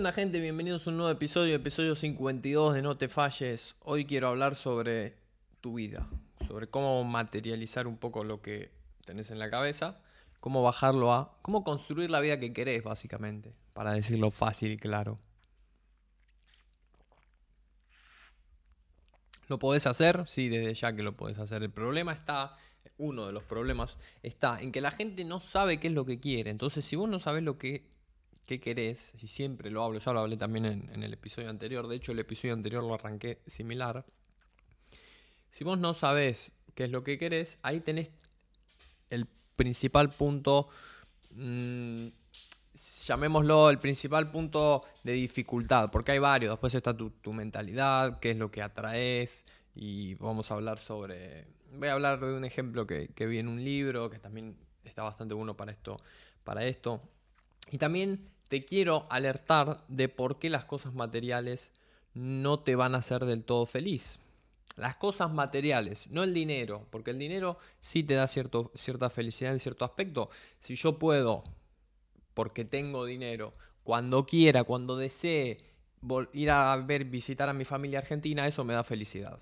Hola gente, bienvenidos a un nuevo episodio, episodio 52 de No te falles. Hoy quiero hablar sobre tu vida, sobre cómo materializar un poco lo que tenés en la cabeza, cómo bajarlo a, cómo construir la vida que querés básicamente, para decirlo fácil y claro. ¿Lo podés hacer? Sí, desde ya que lo podés hacer. El problema está, uno de los problemas está en que la gente no sabe qué es lo que quiere. Entonces, si vos no sabés lo que qué querés, y siempre lo hablo, ya lo hablé también en, el episodio anterior, de hecho el episodio anterior lo arranqué similar, si vos no sabés qué es lo que querés, ahí tenés el principal punto, mm, llamémoslo el principal punto de dificultad, porque hay varios, después está tu, mentalidad, qué es lo que atraes, y vamos a hablar sobre, voy a hablar de un ejemplo que, que vi en un libro, que también está bastante bueno para esto, para esto. Y también te quiero alertar de por qué las cosas materiales no te van a hacer del todo feliz. Las cosas materiales, no el dinero, porque el dinero sí te da cierto, cierta felicidad en cierto aspecto. Si yo puedo, porque tengo dinero, cuando quiera, cuando desee ir a ver, visitar a mi familia argentina, eso me da felicidad.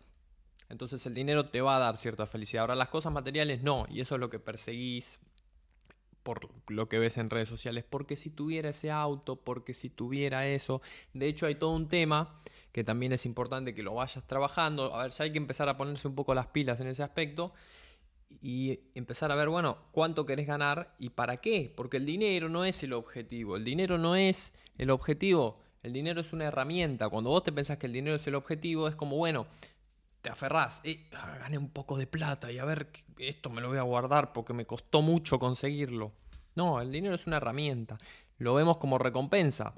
Entonces el dinero te va a dar cierta felicidad. Ahora las cosas materiales no, y eso es lo que perseguís, por lo que ves en redes sociales, porque si tuviera ese auto, porque si tuviera eso, de hecho hay todo un tema que también es importante que lo vayas trabajando, a ver, ya hay que empezar a ponerse un poco las pilas en ese aspecto y empezar a ver, bueno, cuánto querés ganar y para qué, porque el dinero no es el objetivo, el dinero no es el objetivo, el dinero es una herramienta, cuando vos te pensás que el dinero es el objetivo, es como, bueno, te aferrás, eh, gané un poco de plata y a ver, esto me lo voy a guardar porque me costó mucho conseguirlo. No, el dinero es una herramienta, lo vemos como recompensa.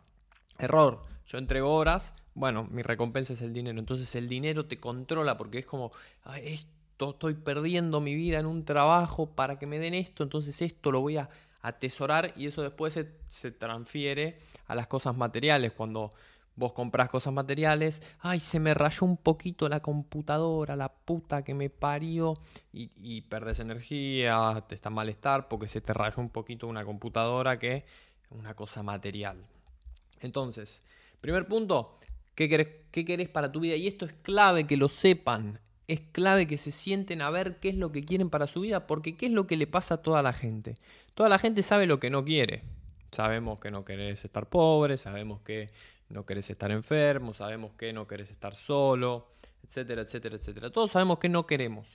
Error, yo entrego horas, bueno, mi recompensa es el dinero, entonces el dinero te controla porque es como, esto estoy perdiendo mi vida en un trabajo para que me den esto, entonces esto lo voy a atesorar y eso después se, se transfiere a las cosas materiales, cuando Vos comprás cosas materiales, ay, se me rayó un poquito la computadora, la puta que me parió, y, y perdes energía, te está malestar porque se te rayó un poquito una computadora que es una cosa material. Entonces, primer punto, ¿qué querés, ¿qué querés para tu vida? Y esto es clave que lo sepan, es clave que se sienten a ver qué es lo que quieren para su vida, porque qué es lo que le pasa a toda la gente. Toda la gente sabe lo que no quiere. Sabemos que no querés estar pobre, sabemos que no querés estar enfermo, sabemos que no querés estar solo, etcétera, etcétera, etcétera. Todos sabemos que no queremos.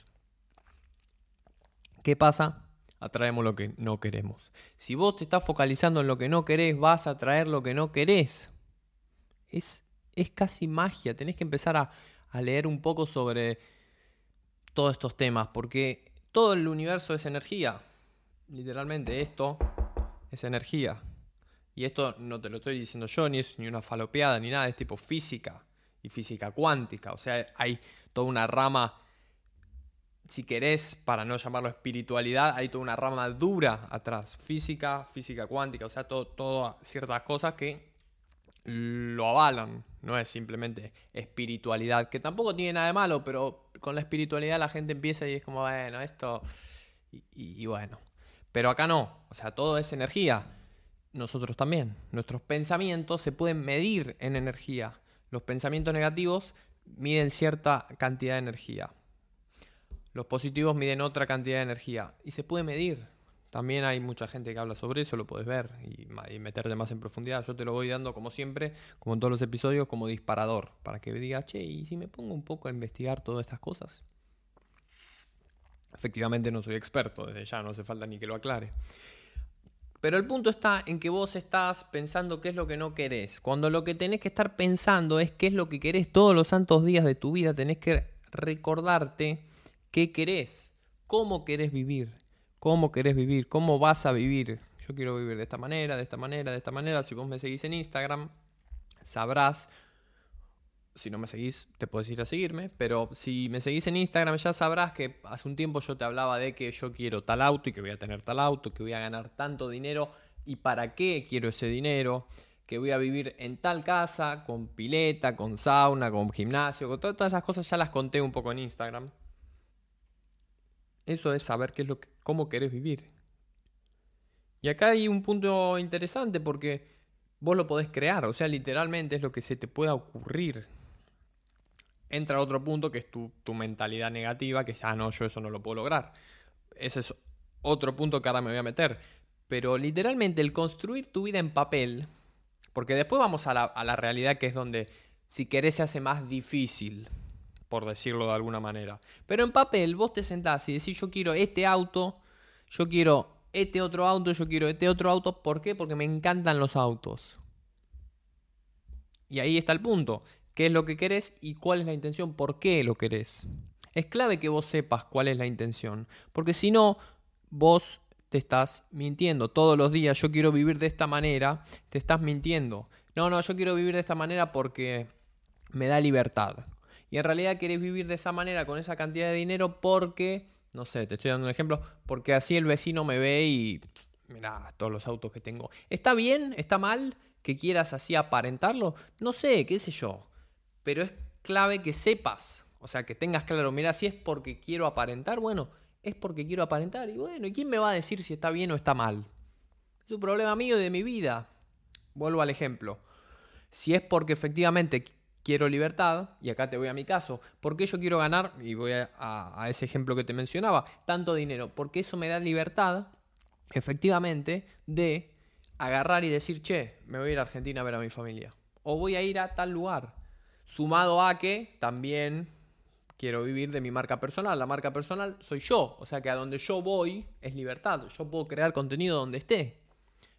¿Qué pasa? Atraemos lo que no queremos. Si vos te estás focalizando en lo que no querés, vas a atraer lo que no querés. Es, es casi magia. Tenés que empezar a, a leer un poco sobre todos estos temas, porque todo el universo es energía. Literalmente esto es energía. Y esto no te lo estoy diciendo yo, ni es ni una falopeada, ni nada, es tipo física y física cuántica. O sea, hay toda una rama, si querés, para no llamarlo espiritualidad, hay toda una rama dura atrás. Física, física cuántica, o sea, todo, todas ciertas cosas que lo avalan. No es simplemente espiritualidad, que tampoco tiene nada de malo, pero con la espiritualidad la gente empieza y es como, bueno, esto. y bueno. Pero acá no, o sea, todo es energía nosotros también. Nuestros pensamientos se pueden medir en energía. Los pensamientos negativos miden cierta cantidad de energía. Los positivos miden otra cantidad de energía. Y se puede medir. También hay mucha gente que habla sobre eso, lo puedes ver y, meterte más en profundidad. Yo te lo voy dando como siempre, como en todos los episodios, como disparador, para que digas, che, ¿y si me pongo un poco a investigar todas estas cosas? Efectivamente no soy experto, desde ya no hace falta ni que lo aclare. Pero el punto está en que vos estás pensando qué es lo que no querés. Cuando lo que tenés que estar pensando es qué es lo que querés todos los santos días de tu vida, tenés que recordarte qué querés, cómo querés vivir, cómo querés vivir, cómo vas a vivir. Yo quiero vivir de esta manera, de esta manera, de esta manera. Si vos me seguís en Instagram, sabrás si no me seguís, te puedes ir a seguirme, pero si me seguís en Instagram ya sabrás que hace un tiempo yo te hablaba de que yo quiero tal auto y que voy a tener tal auto, que voy a ganar tanto dinero y para qué quiero ese dinero, que voy a vivir en tal casa, con pileta, con sauna, con gimnasio, con todas esas cosas ya las conté un poco en Instagram. Eso es saber qué es lo que, cómo querés vivir. Y acá hay un punto interesante porque vos lo podés crear, o sea, literalmente es lo que se te pueda ocurrir. Entra otro punto que es tu, tu mentalidad negativa, que es, ah, no, yo eso no lo puedo lograr. Ese es otro punto que ahora me voy a meter. Pero literalmente el construir tu vida en papel, porque después vamos a la, a la realidad que es donde si querés se hace más difícil, por decirlo de alguna manera. Pero en papel vos te sentás y decís yo quiero este auto, yo quiero este otro auto, yo quiero este otro auto. ¿Por qué? Porque me encantan los autos. Y ahí está el punto. ¿Qué es lo que querés y cuál es la intención? ¿Por qué lo querés? Es clave que vos sepas cuál es la intención. Porque si no, vos te estás mintiendo. Todos los días yo quiero vivir de esta manera, te estás mintiendo. No, no, yo quiero vivir de esta manera porque me da libertad. Y en realidad querés vivir de esa manera con esa cantidad de dinero porque, no sé, te estoy dando un ejemplo, porque así el vecino me ve y mira todos los autos que tengo. ¿Está bien? ¿Está mal que quieras así aparentarlo? No sé, qué sé yo. Pero es clave que sepas, o sea, que tengas claro, mira, si es porque quiero aparentar, bueno, es porque quiero aparentar. Y bueno, ¿y quién me va a decir si está bien o está mal? Es un problema mío de mi vida. Vuelvo al ejemplo. Si es porque efectivamente quiero libertad, y acá te voy a mi caso, ¿por qué yo quiero ganar? Y voy a, ese ejemplo que te mencionaba, tanto dinero, porque eso me da libertad, efectivamente, de agarrar y decir, che, me voy a ir a Argentina a ver a mi familia, o voy a ir a tal lugar, sumado a que también quiero vivir de mi marca personal, la marca personal soy yo, o sea que a donde yo voy es libertad, yo puedo crear contenido donde esté,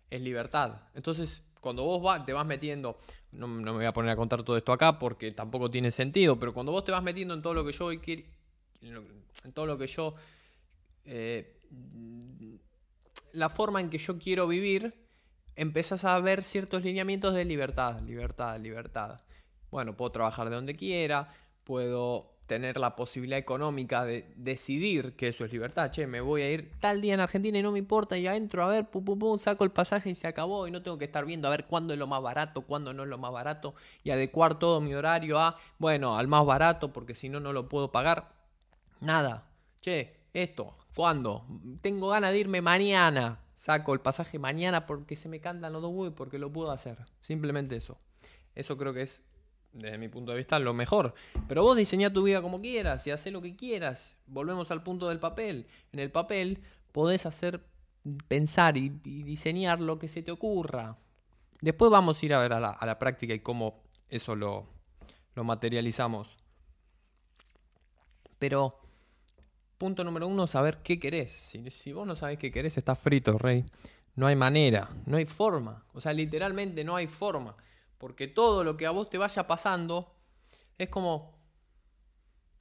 es libertad. Entonces, cuando vos te vas metiendo, no, me voy a poner a contar todo esto acá porque tampoco tiene sentido, pero cuando vos te vas metiendo en todo lo que yo en todo lo que yo, eh, la forma en que yo quiero vivir, empezás a ver ciertos lineamientos de libertad, libertad, libertad. Bueno, puedo trabajar de donde quiera, puedo tener la posibilidad económica de decidir que eso es libertad. Che, me voy a ir tal día en Argentina y no me importa, ya entro a ver, pum, pum, pum, saco el pasaje y se acabó. Y no tengo que estar viendo a ver cuándo es lo más barato, cuándo no es lo más barato, y adecuar todo mi horario a, bueno, al más barato, porque si no, no lo puedo pagar. Nada. Che, esto, ¿cuándo? Tengo ganas de irme mañana. Saco el pasaje mañana porque se me cantan los dos huevos y porque lo puedo hacer. Simplemente eso. Eso creo que es desde mi punto de vista, lo mejor. Pero vos diseñá tu vida como quieras y haz lo que quieras. Volvemos al punto del papel. En el papel podés hacer, pensar y, diseñar lo que se te ocurra. Después vamos a ir a ver a la, práctica y cómo eso lo, materializamos. Pero, punto número uno, saber qué querés. Si, si vos no sabés qué querés, estás frito, rey. No hay manera, no hay forma. O sea, literalmente no hay forma. Porque todo lo que a vos te vaya pasando es como,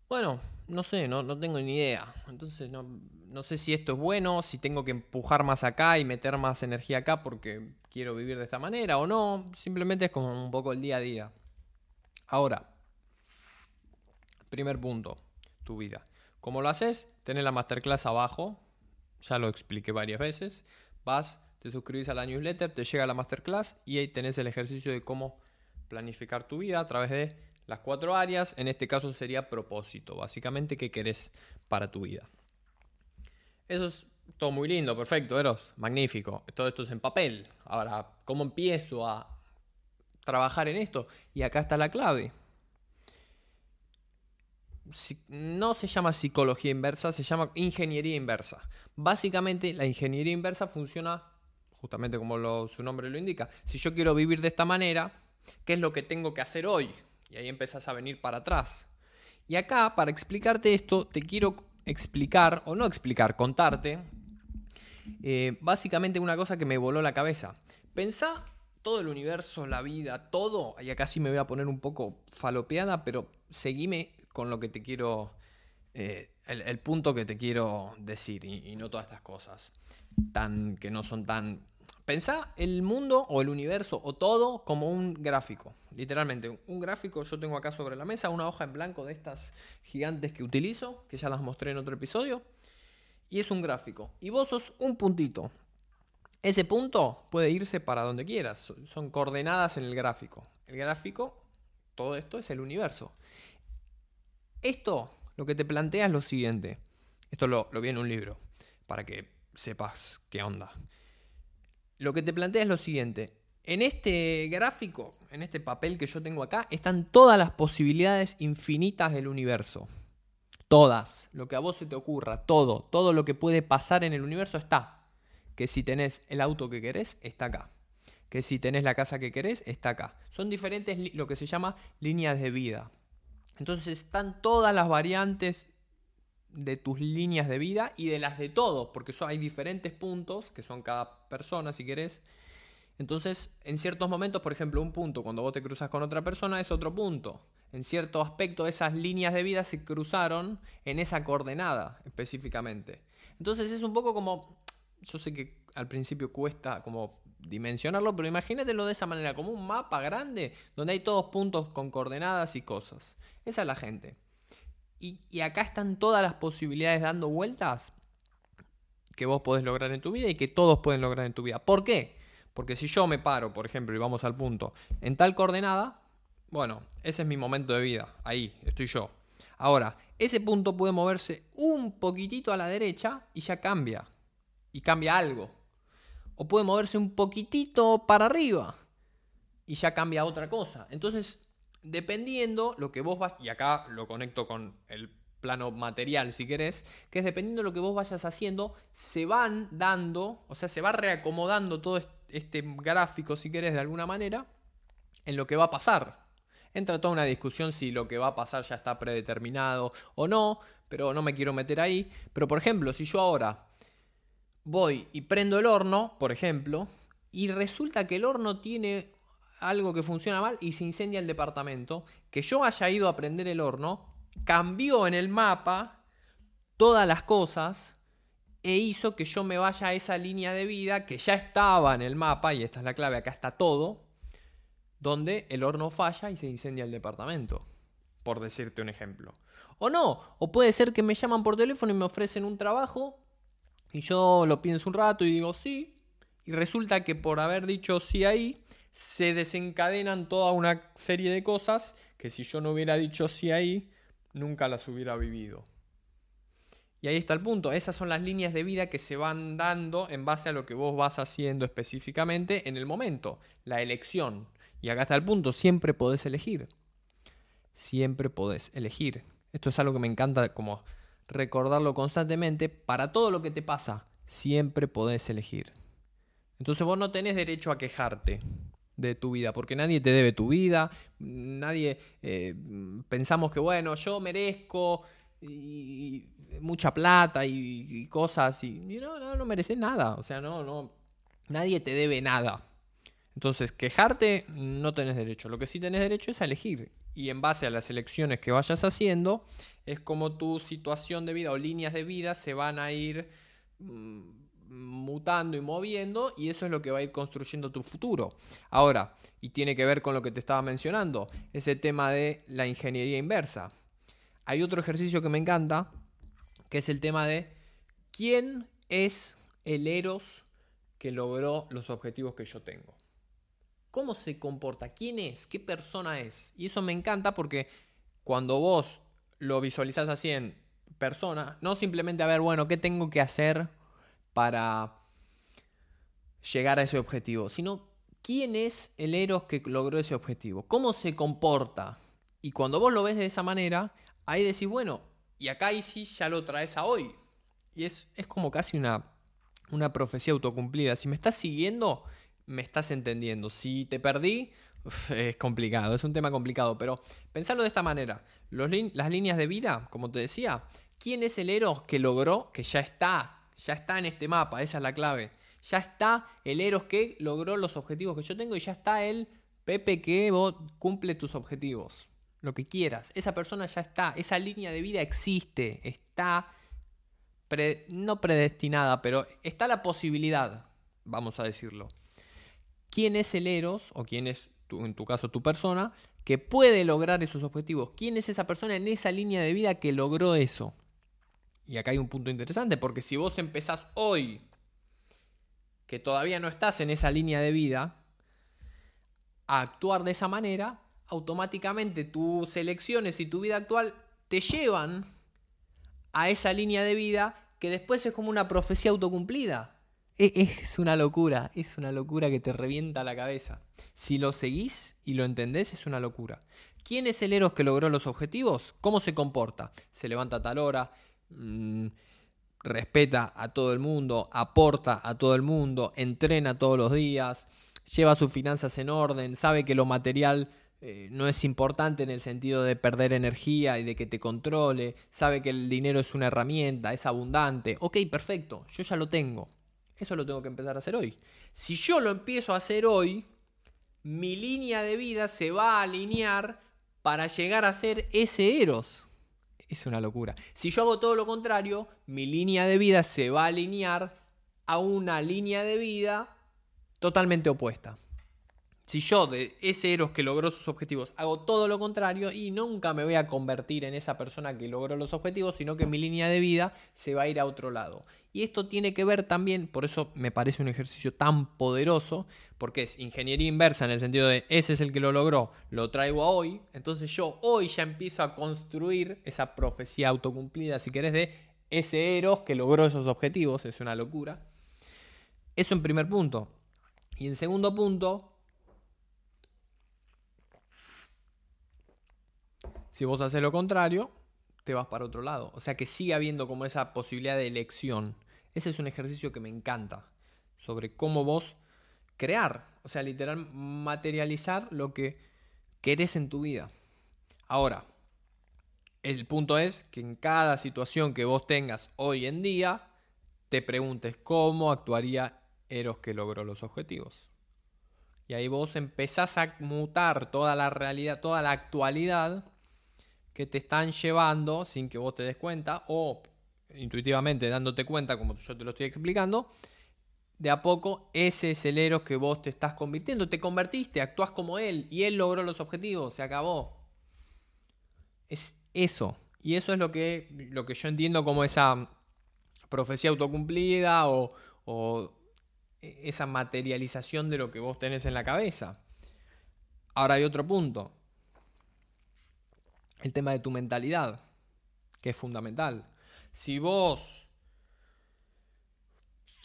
bueno, no sé, no, no tengo ni idea. Entonces no, no sé si esto es bueno, si tengo que empujar más acá y meter más energía acá porque quiero vivir de esta manera o no. Simplemente es como un poco el día a día. Ahora, primer punto, tu vida. ¿Cómo lo haces? Tenés la masterclass abajo, ya lo expliqué varias veces. Vas, te suscribís a la newsletter, te llega la masterclass y ahí tenés el ejercicio de cómo planificar tu vida a través de las cuatro áreas. En este caso sería propósito, básicamente qué querés para tu vida. Eso es todo muy lindo, perfecto, Eros, magnífico. Todo esto es en papel. Ahora, ¿cómo empiezo a trabajar en esto? Y acá está la clave. No se llama psicología inversa, se llama ingeniería inversa. Básicamente la ingeniería inversa funciona justamente como su nombre lo indica. Si yo quiero vivir de esta manera, ¿qué es lo que tengo que hacer hoy? Y ahí empezás a venir para atrás. Y acá, para explicarte esto, te quiero explicar, o no explicar, contarte, eh, básicamente una cosa que me voló la cabeza. Pensá todo el universo, la vida, todo, y acá sí me voy a poner un poco falopeada, pero seguime con lo que te quiero, eh, el, punto que te quiero decir, y, y no todas estas cosas tan, que no son tan... Pensá el mundo o el universo o todo como un gráfico, literalmente. Un gráfico, yo tengo acá sobre la mesa una hoja en blanco de estas gigantes que utilizo, que ya las mostré en otro episodio, y es un gráfico. Y vos sos un puntito. Ese punto puede irse para donde quieras, son coordenadas en el gráfico. El gráfico, todo esto es el universo. Esto lo que te plantea es lo siguiente. Esto lo, lo vi en un libro, para que sepas qué onda. Lo que te plantea es lo siguiente. En este gráfico, en este papel que yo tengo acá, están todas las posibilidades infinitas del universo. Todas. Lo que a vos se te ocurra, todo. Todo lo que puede pasar en el universo está. Que si tenés el auto que querés, está acá. Que si tenés la casa que querés, está acá. Son diferentes lo que se llama líneas de vida. Entonces están todas las variantes de tus líneas de vida y de las de todos, porque hay diferentes puntos, que son cada persona, si querés, entonces, en ciertos momentos, por ejemplo, un punto cuando vos te cruzas con otra persona es otro punto. En cierto aspecto, esas líneas de vida se cruzaron en esa coordenada específicamente. Entonces es un poco como, yo sé que al principio cuesta como dimensionarlo, pero imagínatelo de esa manera, como un mapa grande donde hay todos puntos con coordenadas y cosas. Esa es la gente. Y, acá están todas las posibilidades dando vueltas que vos podés lograr en tu vida y que todos pueden lograr en tu vida. ¿Por qué? Porque si yo me paro, por ejemplo, y vamos al punto, en tal coordenada, bueno, ese es mi momento de vida, ahí estoy yo. Ahora, ese punto puede moverse un poquitito a la derecha y ya cambia. Y cambia algo. O puede moverse un poquitito para arriba y ya cambia otra cosa. Entonces, dependiendo lo que vos vas, y acá lo conecto con el plano material si querés, que es dependiendo de lo que vos vayas haciendo, se van dando, o sea, se va reacomodando todo este gráfico, si querés, de alguna manera, en lo que va a pasar. Entra toda una discusión si lo que va a pasar ya está predeterminado o no, pero no me quiero meter ahí. Pero por ejemplo, si yo ahora voy y prendo el horno, por ejemplo, y resulta que el horno tiene algo que funciona mal y se incendia el departamento, que yo haya ido a prender el horno, cambió en el mapa todas las cosas e hizo que yo me vaya a esa línea de vida que ya estaba en el mapa, y esta es la clave, acá está todo, donde el horno falla y se incendia el departamento, por decirte un ejemplo. O no, o puede ser que me llaman por teléfono y me ofrecen un trabajo y yo lo pienso un rato y digo sí, y resulta que por haber dicho sí ahí, se desencadenan toda una serie de cosas que si yo no hubiera dicho sí ahí, nunca las hubiera vivido. Y ahí está el punto. Esas son las líneas de vida que se van dando en base a lo que vos vas haciendo específicamente en el momento. La elección. Y acá está el punto. Siempre podés elegir. Siempre podés elegir. Esto es algo que me encanta como recordarlo constantemente. Para todo lo que te pasa, siempre podés elegir. Entonces vos no tenés derecho a quejarte de tu vida, porque nadie te debe tu vida, nadie eh, pensamos que bueno, yo merezco y mucha plata y, cosas y, no, no, no mereces nada. O sea, no, no, nadie te debe nada. Entonces, quejarte no tenés derecho. Lo que sí tenés derecho es a elegir. Y en base a las elecciones que vayas haciendo, es como tu situación de vida o líneas de vida se van a ir mm, mutando y moviendo y eso es lo que va a ir construyendo tu futuro. Ahora, y tiene que ver con lo que te estaba mencionando, ese tema de la ingeniería inversa. Hay otro ejercicio que me encanta, que es el tema de quién es el Eros que logró los objetivos que yo tengo. ¿Cómo se comporta? ¿Quién es? ¿Qué persona es? Y eso me encanta porque cuando vos lo visualizás así en persona, no simplemente a ver, bueno, ¿qué tengo que hacer para llegar a ese objetivo? Sino, ¿quién es el Eros que logró ese objetivo? ¿Cómo se comporta? Y cuando vos lo ves de esa manera, ahí decís, bueno, y acá y sí ya lo traes a hoy. Y es, es como casi una, una profecía autocumplida. Si me estás siguiendo, me estás entendiendo. Si te perdí, es complicado, es un tema complicado. Pero pensarlo de esta manera. las líneas de vida, como te decía, ¿quién es el Eros que logró, que ya está, ya está en este mapa? Esa es la clave. Ya está el Eros que logró los objetivos que yo tengo y ya está el Pepe que cumple tus objetivos lo que quieras. Esa persona ya está, esa línea de vida existe, está no predestinada, pero está la posibilidad, vamos a decirlo. ¿Quién es el Eros, o quién es, en tu caso, tu persona, que puede lograr esos objetivos? ¿Quién es esa persona en esa línea de vida que logró eso? Y acá hay un punto interesante, porque si vos empezás hoy, que todavía no estás en esa línea de vida, a actuar de esa manera, automáticamente tus elecciones y tu vida actual te llevan a esa línea de vida que después es como una profecía autocumplida. E, es una locura, es una locura que te revienta la cabeza. Si lo seguís y lo entendés, es una locura. ¿Quién es el Eros que logró los objetivos? ¿Cómo se comporta? Se levanta a tal hora, mm, respeta a todo el mundo, aporta a todo el mundo, entrena todos los días, lleva sus finanzas en orden, sabe que lo material eh, no es importante en el sentido de perder energía y de que te controle, sabe que el dinero es una herramienta, es abundante. Ok, perfecto, yo ya lo tengo. Eso lo tengo que empezar a hacer hoy. Si yo lo empiezo a hacer hoy, mi línea de vida se va a alinear para llegar a ser ese Eros. Es una locura. Si yo hago todo lo contrario, mi línea de vida se va a alinear a una línea de vida totalmente opuesta. Si yo de ese Eros que logró sus objetivos hago todo lo contrario y nunca me voy a convertir en esa persona que logró los objetivos, sino que mi línea de vida se va a ir a otro lado. Y esto tiene que ver también, por eso me parece un ejercicio tan poderoso, porque es ingeniería inversa en el sentido de ese es el que lo logró, lo traigo a hoy, entonces yo hoy ya empiezo a construir esa profecía autocumplida, si querés, de ese Eros que logró esos objetivos, es una locura. Eso en primer punto. Y en segundo punto, Si vos haces lo contrario, te vas para otro lado. O sea que sigue habiendo como esa posibilidad de elección. Ese es un ejercicio que me encanta. Sobre cómo vos crear, o sea, literal materializar lo que querés en tu vida. Ahora, el punto es que en cada situación que vos tengas hoy en día, te preguntes cómo actuaría Eros que logró los objetivos. Y ahí vos empezás a mutar toda la realidad, toda la actualidad que te están llevando sin que vos te des cuenta o intuitivamente dándote cuenta, como yo te lo estoy explicando, de a poco ese es el héroe que vos te estás convirtiendo. Te convertiste, actúas como él y él logró los objetivos, se acabó. Es eso. Y eso es lo que, lo que yo entiendo como esa profecía autocumplida o, o esa materialización de lo que vos tenés en la cabeza. Ahora hay otro punto el tema de tu mentalidad, que es fundamental. Si vos,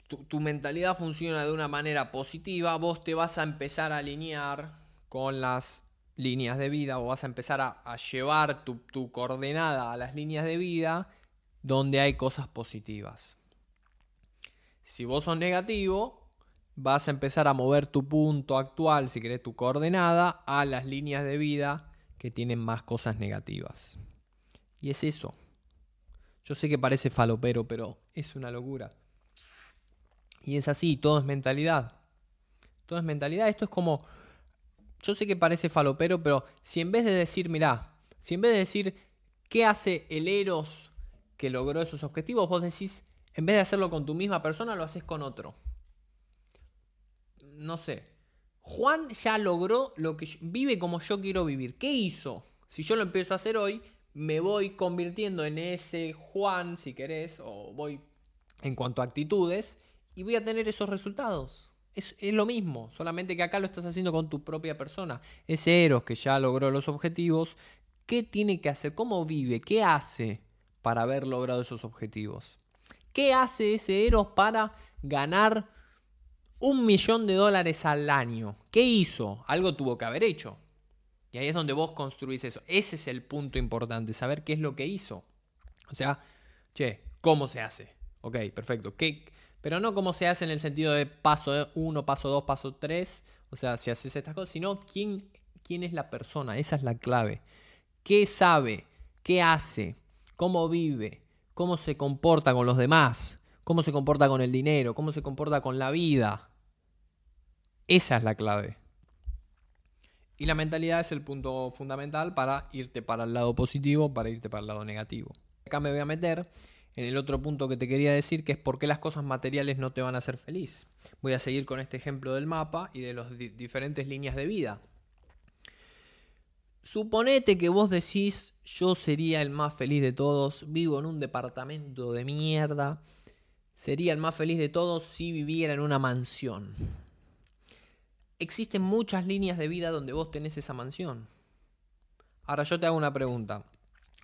tu, mentalidad funciona de una manera positiva, vos te vas a empezar a alinear con las líneas de vida o vas a empezar a, llevar tu, tu coordenada a las líneas de vida donde hay cosas positivas. Si vos sos negativo, vas a empezar a mover tu punto actual, si querés tu coordenada, a las líneas de vida que tienen más cosas negativas. Y es eso. Yo sé que parece falopero, pero es una locura. Y es así, todo es mentalidad. Todo es mentalidad. Esto es como. Yo sé que parece falopero, pero si en vez de decir, mirá, si en vez de decir qué hace el Eros que logró esos objetivos, vos decís, en vez de hacerlo con tu misma persona, lo haces con otro. No sé, Juan ya logró lo que vive como yo quiero vivir. ¿Qué hizo? Si yo lo empiezo a hacer hoy, me voy convirtiendo en ese Juan, si querés, o voy en cuanto a actitudes, y voy a tener esos resultados. Es, lo mismo, solamente que acá lo estás haciendo con tu propia persona. Ese Eros que ya logró los objetivos, ¿qué tiene que hacer? ¿Cómo vive? ¿Qué hace para haber logrado esos objetivos? ¿Qué hace ese Eros para ganar un millón de dólares al año. ¿Qué hizo? Algo tuvo que haber hecho. Y ahí es donde vos construís eso. Ese es el punto importante, saber qué es lo que hizo. O sea, che, ¿cómo se hace? Ok, perfecto. ¿Qué? Pero no cómo se hace en el sentido de paso 1, paso 2, paso 3. O sea, si haces estas cosas, sino quién, quién es la persona. Esa es la clave. ¿Qué sabe? ¿Qué hace? ¿Cómo vive? ¿Cómo se comporta con los demás? ¿Cómo se comporta con el dinero? ¿Cómo se comporta con la vida? Esa es la clave. Y la mentalidad es el punto fundamental para irte para el lado positivo, para irte para el lado negativo. Acá me voy a meter en el otro punto que te quería decir, que es por qué las cosas materiales no te van a hacer feliz. Voy a seguir con este ejemplo del mapa y de las diferentes líneas de vida. Suponete que vos decís, yo sería el más feliz de todos, vivo en un departamento de mierda, sería el más feliz de todos si viviera en una mansión existen muchas líneas de vida donde vos tenés esa mansión. Ahora yo te hago una pregunta.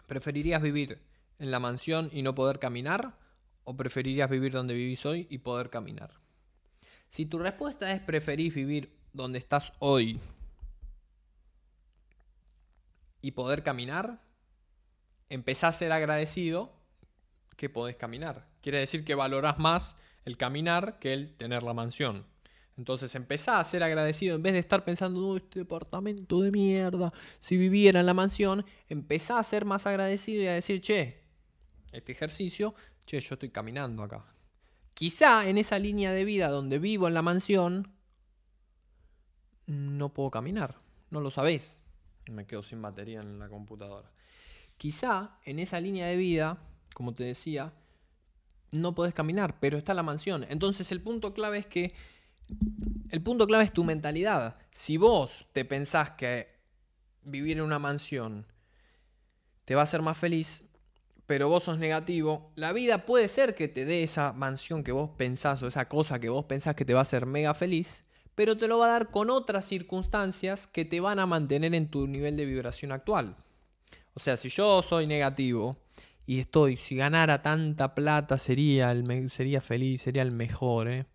¿Preferirías vivir en la mansión y no poder caminar? ¿O preferirías vivir donde vivís hoy y poder caminar? Si tu respuesta es preferís vivir donde estás hoy y poder caminar, empezás a ser agradecido que podés caminar. Quiere decir que valorás más el caminar que el tener la mansión. Entonces empezá a ser agradecido en vez de estar pensando, no, este departamento de mierda, si viviera en la mansión, empezá a ser más agradecido y a decir, che, este ejercicio, che, yo estoy caminando acá. Quizá en esa línea de vida donde vivo en la mansión, no puedo caminar, no lo sabés. Me quedo sin batería en la computadora. Quizá en esa línea de vida, como te decía, no podés caminar, pero está la mansión. Entonces el punto clave es que el punto clave es tu mentalidad. Si vos te pensás que vivir en una mansión te va a hacer más feliz, pero vos sos negativo, la vida puede ser que te dé esa mansión que vos pensás o esa cosa que vos pensás que te va a hacer mega feliz, pero te lo va a dar con otras circunstancias que te van a mantener en tu nivel de vibración actual. O sea, si yo soy negativo y estoy, si ganara tanta plata sería, el, sería feliz, sería el mejor, ¿eh?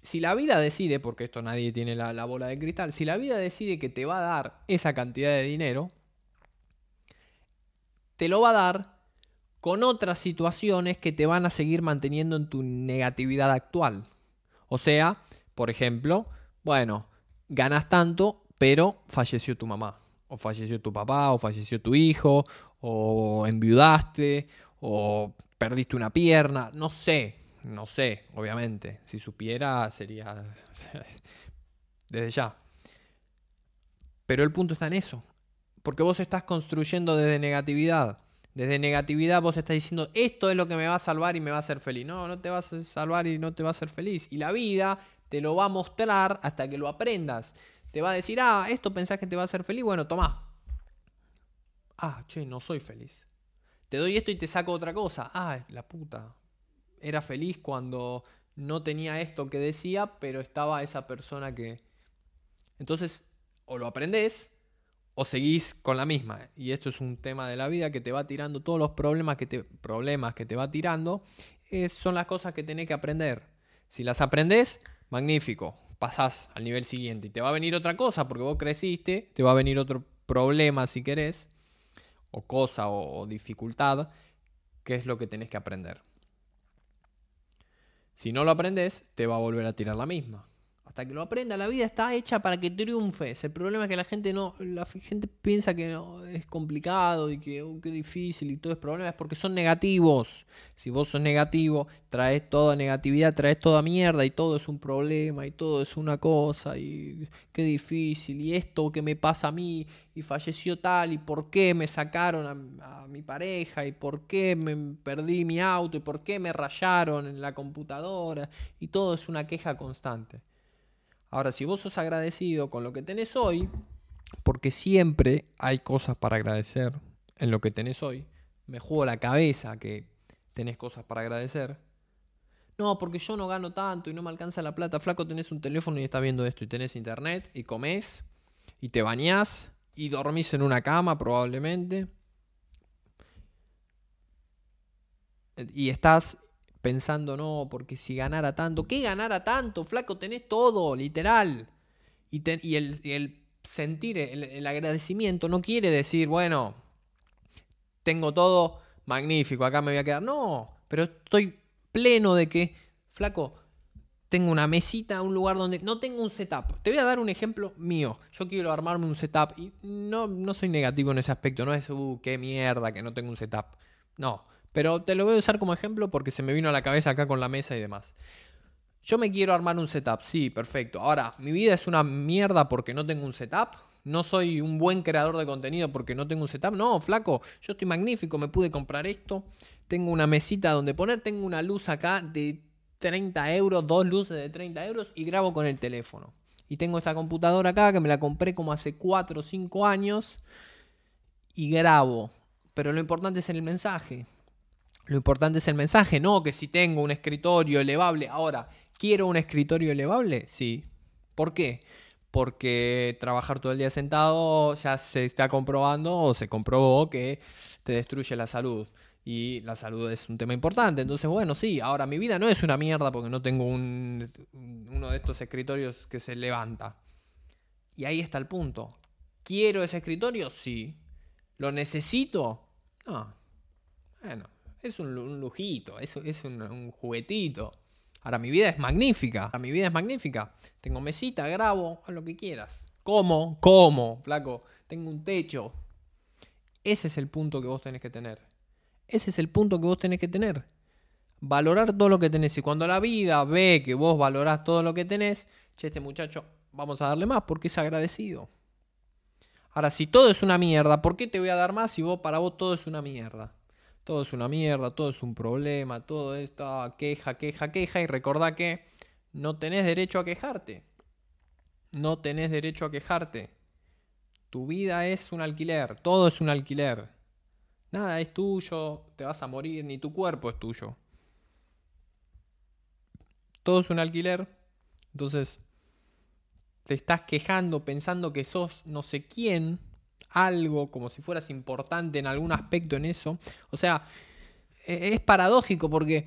Si la vida decide, porque esto nadie tiene la, bola de cristal, si la vida decide que te va a dar esa cantidad de dinero, te lo va a dar con otras situaciones que te van a seguir manteniendo en tu negatividad actual. O sea, por ejemplo, bueno, ganas tanto, pero falleció tu mamá, o falleció tu papá, o falleció tu hijo, o enviudaste, o perdiste una pierna, no sé, no sé, obviamente. Si supiera, sería. desde ya. Pero el punto está en eso. Porque vos estás construyendo desde negatividad. Desde negatividad vos estás diciendo, esto es lo que me va a salvar y me va a hacer feliz. No, no te vas a salvar y no te va a hacer feliz. Y la vida te lo va a mostrar hasta que lo aprendas. Te va a decir, ah, esto pensás que te va a hacer feliz. Bueno, tomá. Ah, che, no soy feliz. Te doy esto y te saco otra cosa. Ah, la puta era feliz cuando no tenía esto que decía, pero estaba esa persona que... Entonces, o lo aprendés o seguís con la misma. Y esto es un tema de la vida que te va tirando todos los problemas que te, problemas que te va tirando. Eh, son las cosas que tenés que aprender. Si las aprendés, magnífico. Pasás al nivel siguiente. Y te va a venir otra cosa porque vos creciste. Te va a venir otro problema si querés. O cosa o, dificultad. Que es lo que tenés que aprender. Si no lo aprendes, te va a volver a tirar la misma que lo aprenda. La vida está hecha para que triunfes. El problema es que la gente no, la gente piensa que no, es complicado y que oh, qué difícil y todo es problema, es porque son negativos. Si vos sos negativo, traes toda negatividad, traes toda mierda y todo es un problema y todo es una cosa y qué difícil y esto que me pasa a mí y falleció tal y por qué me sacaron a, a mi pareja y por qué me perdí mi auto y por qué me rayaron en la computadora y todo es una queja constante. Ahora, si vos sos agradecido con lo que tenés hoy, porque siempre hay cosas para agradecer en lo que tenés hoy, me juego la cabeza que tenés cosas para agradecer. No, porque yo no gano tanto y no me alcanza la plata. Flaco, tenés un teléfono y estás viendo esto. Y tenés internet y comés y te bañás y dormís en una cama probablemente. Y estás pensando, no, porque si ganara tanto, ¿qué ganara tanto? Flaco, tenés todo, literal. Y, el, sentir, el, agradecimiento no quiere decir, bueno, tengo todo magnífico, acá me voy a quedar. No, pero estoy pleno de que, flaco, tengo una mesita, un lugar donde no tengo un setup. Te voy a dar un ejemplo mío. Yo quiero armarme un setup y no, no soy negativo en ese aspecto. No es, uh, qué mierda que no tengo un setup. No, pero te lo voy a usar como ejemplo porque se me vino a la cabeza acá con la mesa y demás. Yo me quiero armar un setup, sí, perfecto. Ahora, mi vida es una mierda porque no tengo un setup. No soy un buen creador de contenido porque no tengo un setup. No, flaco, yo estoy magnífico, me pude comprar esto. Tengo una mesita donde poner, tengo una luz acá de 30 euros, dos luces de 30 euros y grabo con el teléfono. Y tengo esta computadora acá que me la compré como hace 4 o 5 años y grabo. Pero lo importante es el mensaje. Lo importante es el mensaje, no que si tengo un escritorio elevable. Ahora, ¿quiero un escritorio elevable? Sí. ¿Por qué? porque trabajar todo el día sentado ya se está comprobando o se comprobó que te destruye la salud. Y la salud es un tema importante. Entonces, bueno, sí, ahora mi vida no es una mierda porque no tengo un, uno de estos escritorios que se levanta. Y ahí está el punto. ¿Quiero ese escritorio? Sí. ¿Lo necesito? No. Bueno, es un, lujito, es, es un juguetito. Ahora mi vida es magnífica. Ahora mi vida es magnífica. Tengo mesita, grabo, haz lo que quieras. Como, como, flaco. Tengo un techo. Ese es el punto que vos tenés que tener. Ese es el punto que vos tenés que tener. Valorar todo lo que tenés. Y cuando la vida ve que vos valorás todo lo que tenés, che, este muchacho, vamos a darle más porque es agradecido. Ahora, si todo es una mierda, ¿por qué te voy a dar más si vos para vos todo es una mierda? Todo es una mierda, todo es un problema, todo esto, queja, queja, queja, y recordá que no tenés derecho a quejarte. No tenés derecho a quejarte. Tu vida es un alquiler, todo es un alquiler. Nada es tuyo, te vas a morir, ni tu cuerpo es tuyo. Todo es un alquiler. Entonces, te estás quejando pensando que sos no sé quién algo, como si fueras importante en algún aspecto en eso. O sea, e, es paradójico porque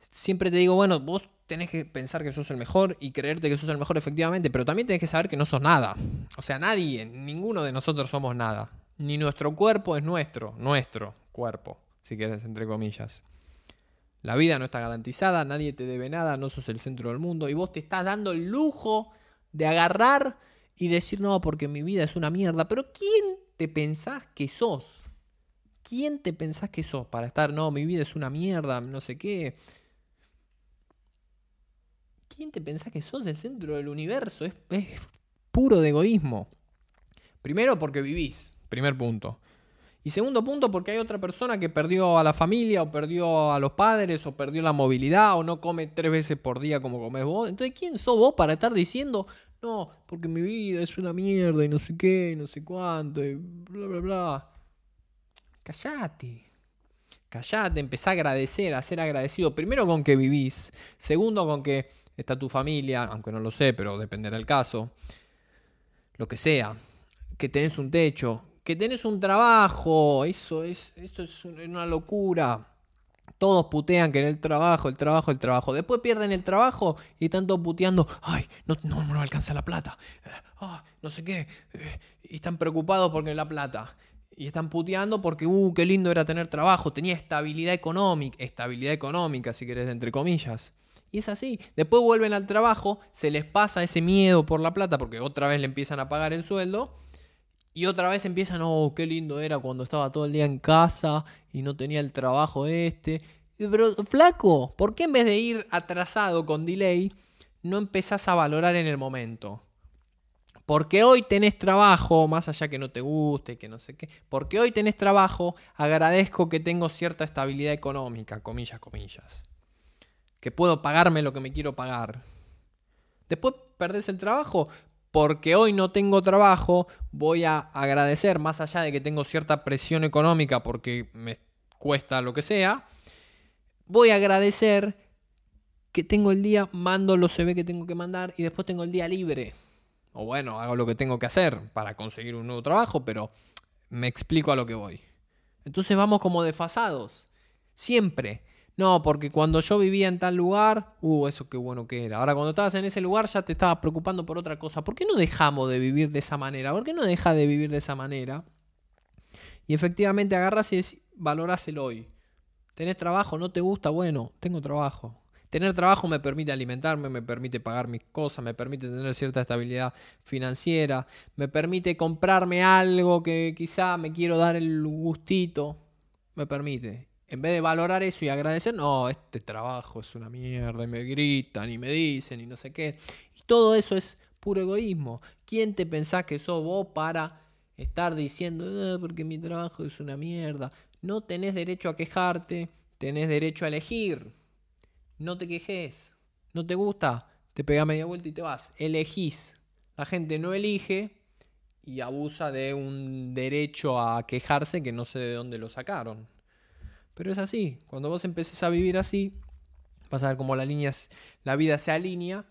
siempre te digo, bueno, vos tenés que pensar que sos el mejor y creerte que sos el mejor efectivamente, pero también tenés que saber que no sos nada. O sea, nadie, ninguno de nosotros somos nada. Ni nuestro cuerpo es nuestro, nuestro cuerpo, si quieres, entre comillas. La vida no está garantizada, nadie te debe nada, no sos el centro del mundo y vos te estás dando el lujo de agarrar y decir, no, porque mi vida es una mierda. Pero ¿quién te pensás que sos? ¿Quién te pensás que sos para estar, no, mi vida es una mierda, no sé qué? ¿Quién te pensás que sos el centro del universo? Es, puro de egoísmo. Primero porque vivís, primer punto. Y segundo punto, porque hay otra persona que perdió a la familia, o perdió a los padres, o perdió la movilidad, o no come tres veces por día como comes vos. Entonces, ¿quién sos vos para estar diciendo, no, porque mi vida es una mierda y no sé qué, y no sé cuánto, y bla, bla, bla. Callate. Callate, empezá a agradecer, a ser agradecido. Primero con que vivís. Segundo con que está tu familia, aunque no lo sé, pero dependerá del caso. Lo que sea. Que tenés un techo. Que tenés un trabajo. Eso es, eso es una locura. Todos putean que en el trabajo, el trabajo, el trabajo. Después pierden el trabajo y todos puteando. Ay, no, no, no alcanza la plata. Eh, ah, no sé qué. Eh, y están preocupados porque la plata. Y están puteando porque, uh, qué lindo era tener trabajo. Tenía estabilidad económica. Estabilidad económica, si querés, entre comillas. Y es así. Después vuelven al trabajo, se les pasa ese miedo por la plata porque otra vez le empiezan a pagar el sueldo. Y otra vez empiezan, oh, qué lindo era cuando estaba todo el día en casa y no tenía el trabajo este. Pero flaco, ¿por qué en vez de ir atrasado con delay, no empezás a valorar en el momento? Porque hoy tenés trabajo, más allá que no te guste, que no sé qué. Porque hoy tenés trabajo, agradezco que tengo cierta estabilidad económica, comillas, comillas. Que puedo pagarme lo que me quiero pagar. Después perdés el trabajo, porque hoy no tengo trabajo, voy a agradecer, más allá de que tengo cierta presión económica porque me cuesta lo que sea, voy a agradecer que tengo el día, mando los CV que tengo que mandar y después tengo el día libre. O bueno, hago lo que tengo que hacer para conseguir un nuevo trabajo, pero me explico a lo que voy. Entonces vamos como desfasados. Siempre. No, porque cuando yo vivía en tal lugar, uh, eso qué bueno que era. Ahora, cuando estabas en ese lugar ya te estabas preocupando por otra cosa. ¿Por qué no dejamos de vivir de esa manera? ¿Por qué no dejas de vivir de esa manera? Y efectivamente agarras y valorás el hoy. ¿Tenés trabajo? ¿No te gusta? Bueno, tengo trabajo. Tener trabajo me permite alimentarme, me permite pagar mis cosas, me permite tener cierta estabilidad financiera, me permite comprarme algo que quizá me quiero dar el gustito. Me permite en vez de valorar eso y agradecer, no, este trabajo es una mierda y me gritan y me dicen y no sé qué. Y todo eso es puro egoísmo. ¿Quién te pensás que sos vos para estar diciendo, ah, porque mi trabajo es una mierda? No tenés derecho a quejarte, tenés derecho a elegir. No te quejes. ¿No te gusta? Te pega media vuelta y te vas. Elegís. La gente no elige y abusa de un derecho a quejarse que no sé de dónde lo sacaron. Pero es así. Cuando vos empecés a vivir así, vas a ver cómo la, línea, la vida se alinea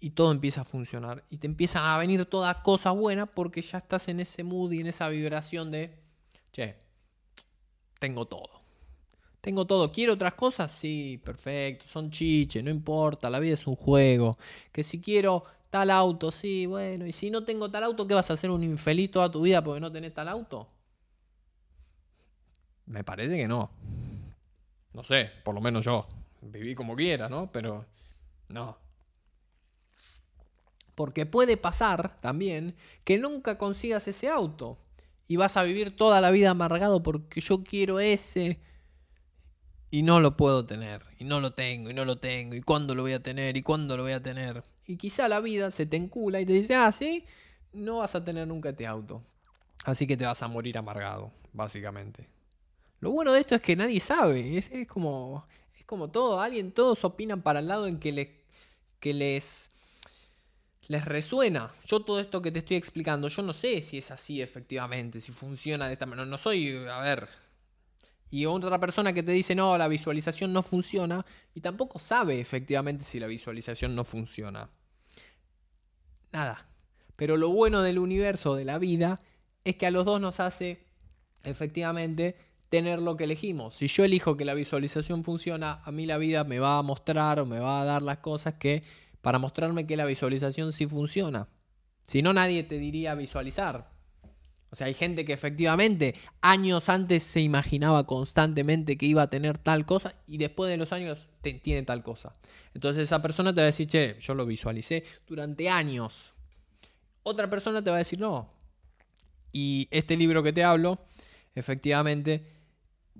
y todo empieza a funcionar. Y te empiezan a venir todas cosas buenas porque ya estás en ese mood y en esa vibración de, che, tengo todo. Tengo todo. ¿Quiero otras cosas? Sí, perfecto. Son chiches, no importa. La vida es un juego. Que si quiero tal auto, sí, bueno. Y si no tengo tal auto, ¿qué vas a hacer un infeliz toda tu vida porque no tenés tal auto? Me parece que no. No sé, por lo menos yo. Viví como quiera, ¿no? Pero no. Porque puede pasar también que nunca consigas ese auto y vas a vivir toda la vida amargado porque yo quiero ese y no lo puedo tener, y no lo tengo, y no lo tengo, y cuándo lo voy a tener, y cuándo lo voy a tener. Y quizá la vida se te encula y te dice, ah, sí, no vas a tener nunca este auto. Así que te vas a morir amargado, básicamente. Lo bueno de esto es que nadie sabe, es, como, es como todo, alguien, todos opinan para el lado en que les, que les, les resuena. Yo todo esto que te estoy explicando, yo no sé si es así efectivamente, si funciona de esta manera. No soy, a ver, y otra persona que te dice, no, la visualización no funciona, y tampoco sabe efectivamente si la visualización no funciona. Nada. Pero lo bueno del universo, de la vida, es que a los dos nos hace efectivamente tener lo que elegimos. Si yo elijo que la visualización funciona, a mí la vida me va a mostrar o me va a dar las cosas que para mostrarme que la visualización sí funciona. Si no, nadie te diría visualizar. O sea, hay gente que efectivamente años antes se imaginaba constantemente que iba a tener tal cosa y después de los años tiene tal cosa. Entonces esa persona te va a decir, che, yo lo visualicé durante años. Otra persona te va a decir, no. Y este libro que te hablo, efectivamente,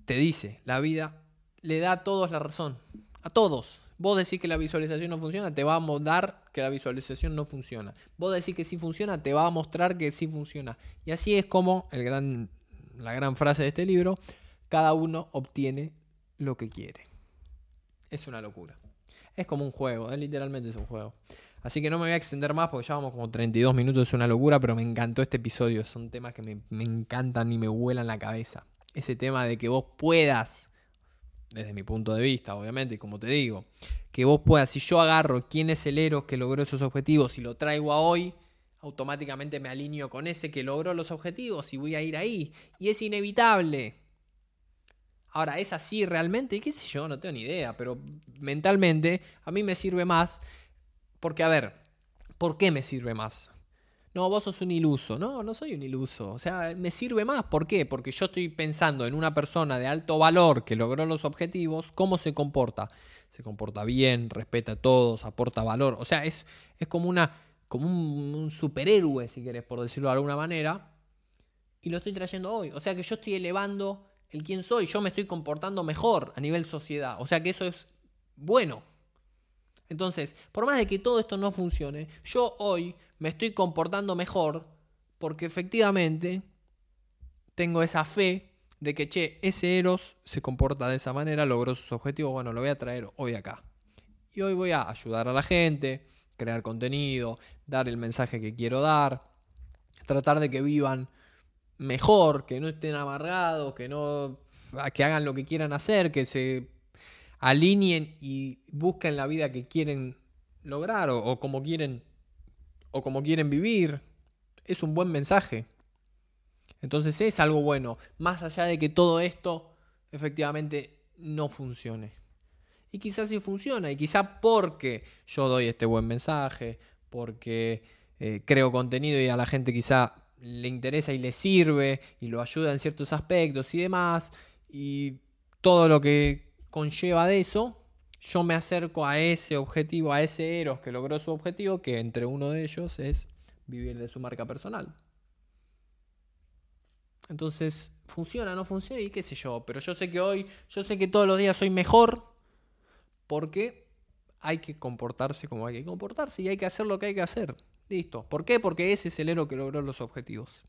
te dice, la vida le da a todos la razón. A todos. Vos decís que la visualización no funciona, te va a dar que la visualización no funciona. Vos decís que sí funciona, te va a mostrar que sí funciona. Y así es como el gran, la gran frase de este libro, cada uno obtiene lo que quiere. Es una locura. Es como un juego, ¿eh? literalmente es un juego. Así que no me voy a extender más porque ya vamos como 32 minutos, es una locura, pero me encantó este episodio. Son temas que me, me encantan y me vuelan la cabeza. Ese tema de que vos puedas desde mi punto de vista, obviamente, y como te digo, que vos puedas, si yo agarro quién es el héroe que logró esos objetivos y lo traigo a hoy, automáticamente me alineo con ese que logró los objetivos y voy a ir ahí. Y es inevitable. Ahora, ¿es así realmente? ¿Qué sé yo? No tengo ni idea, pero mentalmente a mí me sirve más porque, a ver, ¿por qué me sirve más? No, vos sos un iluso. No, no soy un iluso. O sea, me sirve más. ¿Por qué? Porque yo estoy pensando en una persona de alto valor que logró los objetivos, ¿cómo se comporta? Se comporta bien, respeta a todos, aporta valor. O sea, es, es como, una, como un, superhéroe, si querés, por decirlo de alguna manera. Y lo estoy trayendo hoy. O sea que yo estoy elevando el quién soy. Yo me estoy comportando mejor a nivel sociedad. O sea que eso es bueno. Entonces, por más de que todo esto no funcione, yo hoy me estoy comportando mejor porque efectivamente tengo esa fe de que, che, ese Eros se comporta de esa manera, logró sus objetivos, bueno, lo voy a traer hoy acá. Y hoy voy a ayudar a la gente, crear contenido, dar el mensaje que quiero dar, tratar de que vivan mejor, que no estén amargados, que no que hagan lo que quieran hacer, que se alineen y busquen la vida que quieren lograr o, como quieren o como quieren vivir. Es un buen mensaje. Entonces es algo bueno, más allá de que todo esto efectivamente no funcione. Y quizás sí funciona, y quizás porque yo doy este buen mensaje, porque eh, creo contenido y a la gente quizá le interesa y le sirve y lo ayuda en ciertos aspectos y demás, y todo lo que conlleva de eso, yo me acerco a ese objetivo, a ese Eros que logró su objetivo, que entre uno de ellos es vivir de su marca personal. Entonces, funciona, no funciona y qué sé yo, pero yo sé que hoy, yo sé que todos los días soy mejor porque hay que comportarse como hay que comportarse y hay que hacer lo que hay que hacer. Listo. ¿Por qué? Porque ese es el héroe que logró los objetivos.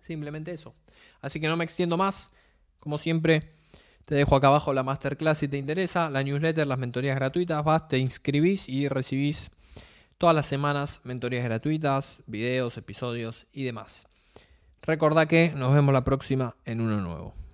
Simplemente eso. Así que no me extiendo más. Como siempre, te dejo acá abajo la masterclass si te interesa, la newsletter, las mentorías gratuitas, vas, te inscribís y recibís todas las semanas mentorías gratuitas, videos, episodios y demás. Recordá que nos vemos la próxima en uno nuevo.